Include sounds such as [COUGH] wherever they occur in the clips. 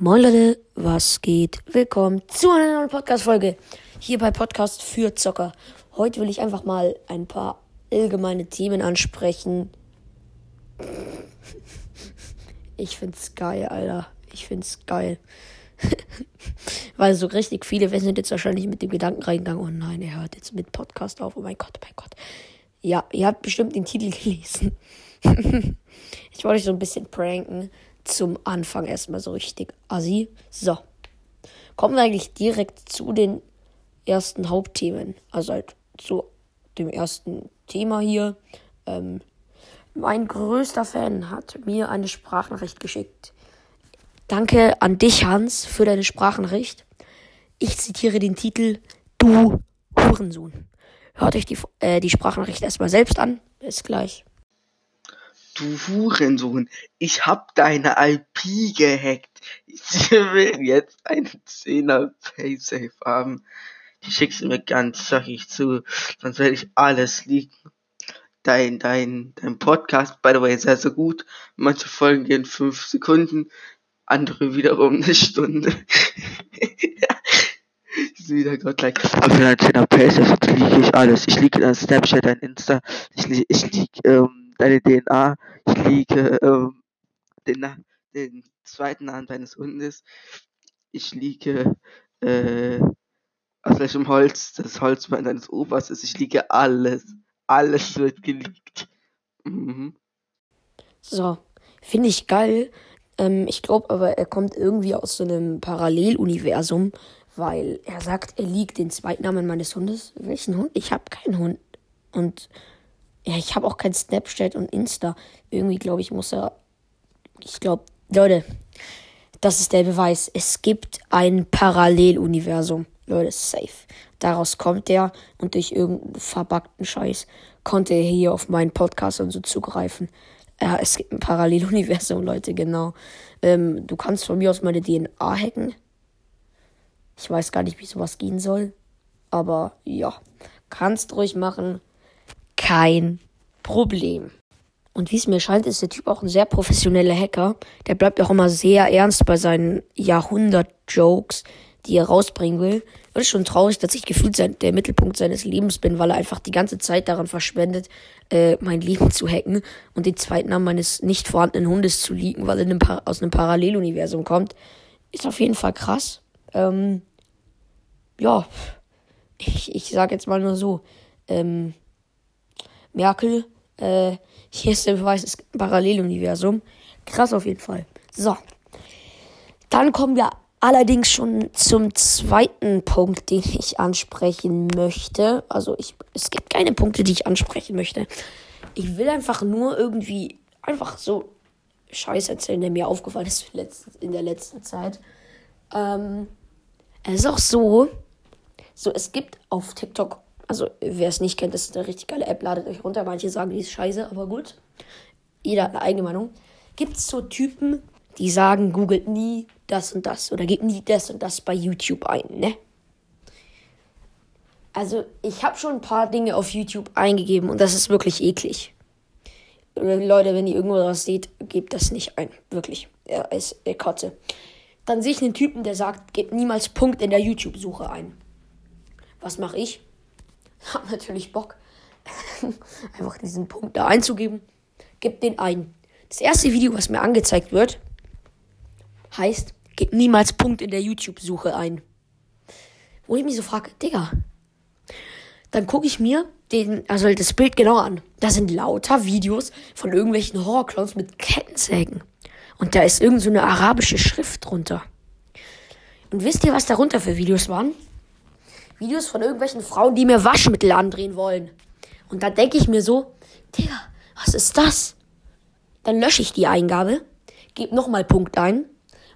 Moin Leute, was geht? Willkommen zu einer neuen Podcast-Folge hier bei Podcast für Zocker. Heute will ich einfach mal ein paar allgemeine Themen ansprechen. Ich find's geil, Alter. Ich find's geil. [LAUGHS] Weil so richtig viele sind jetzt wahrscheinlich mit dem Gedanken reingegangen, oh nein, er hört jetzt mit Podcast auf. Oh mein Gott, oh mein Gott. Ja, ihr habt bestimmt den Titel gelesen. [LAUGHS] ich wollte euch so ein bisschen pranken zum Anfang erstmal so richtig assi. So. Kommen wir eigentlich direkt zu den ersten Hauptthemen. Also halt zu dem ersten Thema hier. Ähm, mein größter Fan hat mir eine Sprachnachricht geschickt. Danke an dich, Hans, für deine Sprachnachricht. Ich zitiere den Titel Du Hurensohn. Hört euch die, äh, die Sprachnachricht erstmal selbst an. Bis gleich. Du Hurensohn, ich hab deine IP gehackt. [LAUGHS] Ich will jetzt einen 10er Paysafe haben. Die schickst du mir ganz zackig zu, sonst werde ich alles liegen. Dein, dein, dein Podcast, by the way, sehr, sehr gut. Manche Folgen gehen 5 Sekunden, andere wiederum eine Stunde. [LAUGHS] ist wieder gleich. Aber für einen 10er Paysafe liege ich alles. Ich liege in Snapchat, ein Insta, ich, liege, ich liege, ähm, deine DNA. Ich liege ähm, den, den zweiten Namen deines Hundes. Ich liege äh, aus welchem Holz das Holzbein deines Opas ist. Ich liege alles. Alles wird geleakt. Mhm. So, finde ich geil. Ähm, ich glaube aber, er kommt irgendwie aus so einem Paralleluniversum, weil er sagt, er liegt den zweiten Namen meines Hundes. Welchen Hund? Ich habe keinen Hund. Und ja, ich habe auch kein Snapchat und Insta. Irgendwie glaube ich, muss er. Ich glaube, Leute, das ist der Beweis. Es gibt ein Paralleluniversum. Leute, safe. Daraus kommt er und durch irgendeinen verbackten Scheiß konnte er hier auf meinen Podcast und so zugreifen. Ja, es gibt ein Paralleluniversum, Leute, genau. Ähm, du kannst von mir aus meine DNA hacken. Ich weiß gar nicht, wie sowas gehen soll. Aber ja, kannst ruhig machen kein Problem. Und wie es mir scheint, ist der Typ auch ein sehr professioneller Hacker. Der bleibt auch immer sehr ernst bei seinen Jahrhundert-Jokes, die er rausbringen will. Und es ist schon traurig, dass ich gefühlt sein, der Mittelpunkt seines Lebens bin, weil er einfach die ganze Zeit daran verschwendet, äh, mein Leben zu hacken und den zweiten Namen meines nicht vorhandenen Hundes zu liegen, weil er aus einem Paralleluniversum kommt. Ist auf jeden Fall krass. Ähm, ja, ich, ich sag jetzt mal nur so. Ähm, Merkel, äh, hier ist der Beweis, es gibt ein Paralleluniversum. Krass auf jeden Fall. So. Dann kommen wir allerdings schon zum zweiten Punkt, den ich ansprechen möchte. Also ich, es gibt keine Punkte, die ich ansprechen möchte. Ich will einfach nur irgendwie einfach so Scheiß erzählen, der mir aufgefallen ist in der letzten Zeit. Ähm, es ist auch so, so es gibt auf TikTok also, wer es nicht kennt, das ist eine richtig geile App, ladet euch runter. Manche sagen, die ist scheiße, aber gut. Jeder hat eine eigene Meinung. Gibt es so Typen, die sagen, googelt nie das und das oder gebt nie das und das bei YouTube ein, ne? Also, ich habe schon ein paar Dinge auf YouTube eingegeben und das ist wirklich eklig. Leute, wenn ihr irgendwo was seht, gebt das nicht ein. Wirklich. Er ist er Kotze. Dann sehe ich einen Typen, der sagt, gebt niemals Punkt in der YouTube-Suche ein. Was mache ich? [LAUGHS] Hab natürlich Bock, [LAUGHS] einfach diesen Punkt da einzugeben. Gib den ein. Das erste Video, was mir angezeigt wird, heißt, gib niemals Punkt in der YouTube-Suche ein. Wo ich mich so frage, Digga. Dann gucke ich mir den, also das Bild genau an. Da sind lauter Videos von irgendwelchen Horrorclowns mit Kettensägen. Und da ist irgend so eine arabische Schrift drunter. Und wisst ihr, was darunter für Videos waren? Videos von irgendwelchen Frauen, die mir Waschmittel andrehen wollen. Und da denke ich mir so, Digga, was ist das? Dann lösche ich die Eingabe, gebe nochmal Punkt ein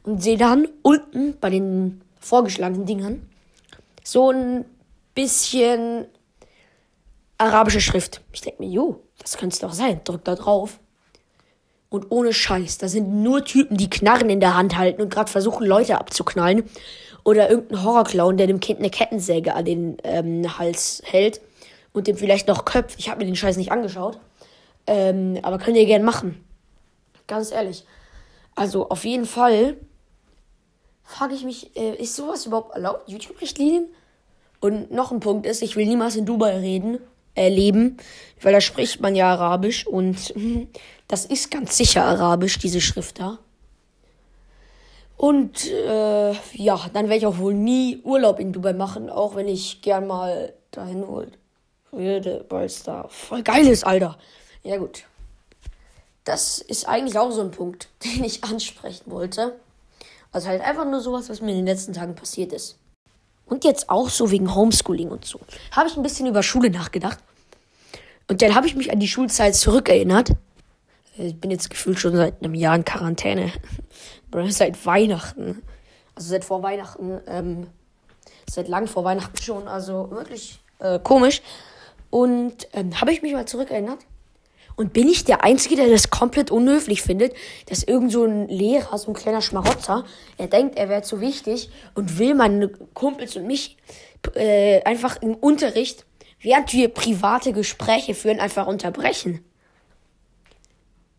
und sehe dann unten bei den vorgeschlagenen Dingern so ein bisschen arabische Schrift. Ich denke mir, jo, das könnte es doch sein. Drück da drauf. Und ohne Scheiß, da sind nur Typen, die Knarren in der Hand halten und gerade versuchen, Leute abzuknallen. Oder irgendein Horrorclown, der dem Kind eine Kettensäge an den ähm, Hals hält und dem vielleicht noch köpft. Ich habe mir den Scheiß nicht angeschaut. Ähm, aber könnt ihr gern machen. Ganz ehrlich. Also auf jeden Fall frage ich mich, äh, ist sowas überhaupt erlaubt? YouTube-Richtlinien? Und noch ein Punkt ist, ich will niemals in Dubai reden, äh, leben, weil da spricht man ja Arabisch und [LAUGHS] das ist ganz sicher Arabisch, diese Schrift da. Und äh, ja, dann werde ich auch wohl nie Urlaub in Dubai machen, auch wenn ich gern mal dahin würde, weil es da voll geil ist, Alter. Ja gut. Das ist eigentlich auch so ein Punkt, [LAUGHS] den ich ansprechen wollte. Also halt einfach nur sowas, was mir in den letzten Tagen passiert ist. Und jetzt auch so wegen Homeschooling und so. Habe ich ein bisschen über Schule nachgedacht. Und dann habe ich mich an die Schulzeit zurückerinnert. Ich bin jetzt gefühlt schon seit einem Jahr in Quarantäne. [LAUGHS] seit Weihnachten. Also seit vor Weihnachten. Ähm, seit lang vor Weihnachten schon. Also wirklich äh, komisch. Und ähm, habe ich mich mal zurückerinnert. Und bin ich der Einzige, der das komplett unhöflich findet, dass irgend so ein Lehrer, so ein kleiner Schmarotzer, er denkt, er wäre zu wichtig und will meine Kumpels und mich äh, einfach im Unterricht, während wir private Gespräche führen, einfach unterbrechen.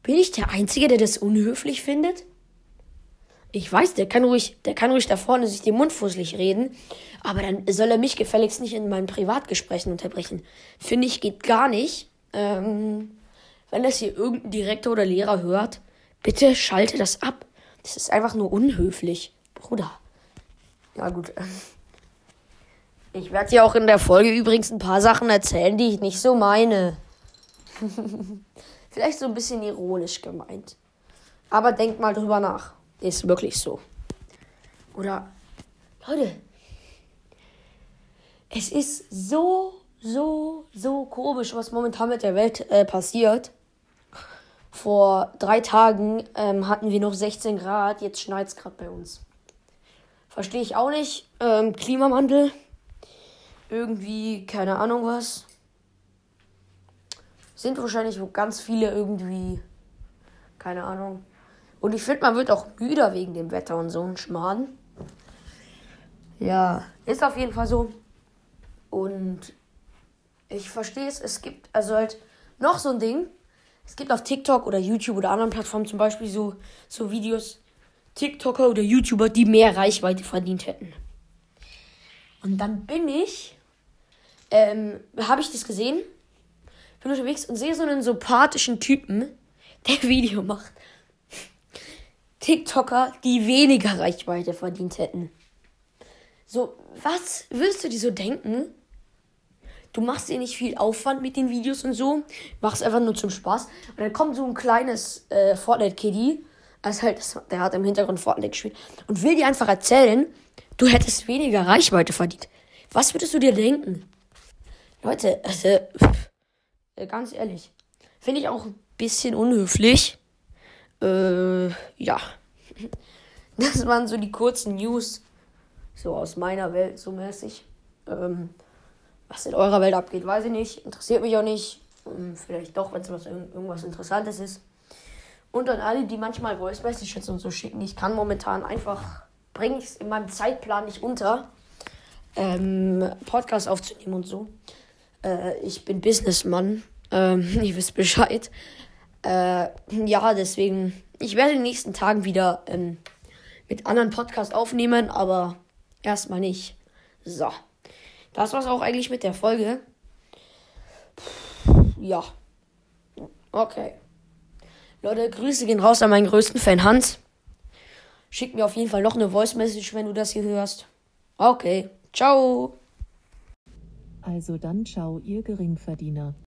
Bin ich der Einzige, der das unhöflich findet? Ich weiß, der kann ruhig, der kann ruhig da vorne sich den Mund fusselig reden, aber dann soll er mich gefälligst nicht in meinen Privatgesprächen unterbrechen. Finde ich, geht gar nicht. Ähm, wenn das hier irgendein Direktor oder Lehrer hört, bitte schalte das ab. Das ist einfach nur unhöflich. Bruder. Ja, gut. Ich werde dir auch in der Folge übrigens ein paar Sachen erzählen, die ich nicht so meine. [LAUGHS] Vielleicht so ein bisschen ironisch gemeint. Aber denkt mal drüber nach. Ist wirklich so. Oder, Leute, es ist so, so, so komisch, was momentan mit der Welt äh, passiert. Vor drei Tagen ähm, hatten wir noch 16 Grad, jetzt schneit es gerade bei uns. Verstehe ich auch nicht. Ähm, Klimawandel. Irgendwie, keine Ahnung was. Sind wahrscheinlich ganz viele irgendwie, keine Ahnung. Und ich finde, man wird auch müder wegen dem Wetter und so ein Schmarrn. Ja, ist auf jeden Fall so. Und ich verstehe es, es gibt also halt noch so ein Ding. Es gibt auf TikTok oder YouTube oder anderen Plattformen zum Beispiel so, so Videos, TikToker oder YouTuber, die mehr Reichweite verdient hätten. Und dann bin ich, ähm, habe ich das gesehen, bin unterwegs und sehe so einen sympathischen Typen, der Video macht. TikToker, die weniger Reichweite verdient hätten. So, was willst du dir so denken? Du machst dir nicht viel Aufwand mit den Videos und so. Machst einfach nur zum Spaß. Und dann kommt so ein kleines äh, Fortnite-Kiddy. Also halt, der hat im Hintergrund Fortnite gespielt. Und will dir einfach erzählen, du hättest weniger Reichweite verdient. Was würdest du dir denken? Leute, also, äh, ganz ehrlich. Finde ich auch ein bisschen unhöflich. Äh, ja. [LAUGHS] Das waren so die kurzen News. So aus meiner Welt, so mäßig. Ähm, was in eurer Welt abgeht, weiß ich nicht. Interessiert mich auch nicht. Ähm, vielleicht doch, wenn es was, irgendwas Interessantes ist. Und an alle, die manchmal Voice Messages und so schicken. Ich kann momentan einfach, bringe ich es in meinem Zeitplan nicht unter, ähm, Podcast aufzunehmen und so. Äh, ich bin Businessmann. Ähm, [LAUGHS] ihr wisst Bescheid. Äh, ja, deswegen, ich werde in den nächsten Tagen wieder ähm, mit anderen Podcasts aufnehmen, aber erstmal nicht. So. Das war's auch eigentlich mit der Folge. Ja. Okay. Leute, Grüße gehen raus an meinen größten Fan Hans. Schick mir auf jeden Fall noch eine Voice Message, wenn du das hier hörst. Okay. Ciao. Also dann ciao, ihr Geringverdiener.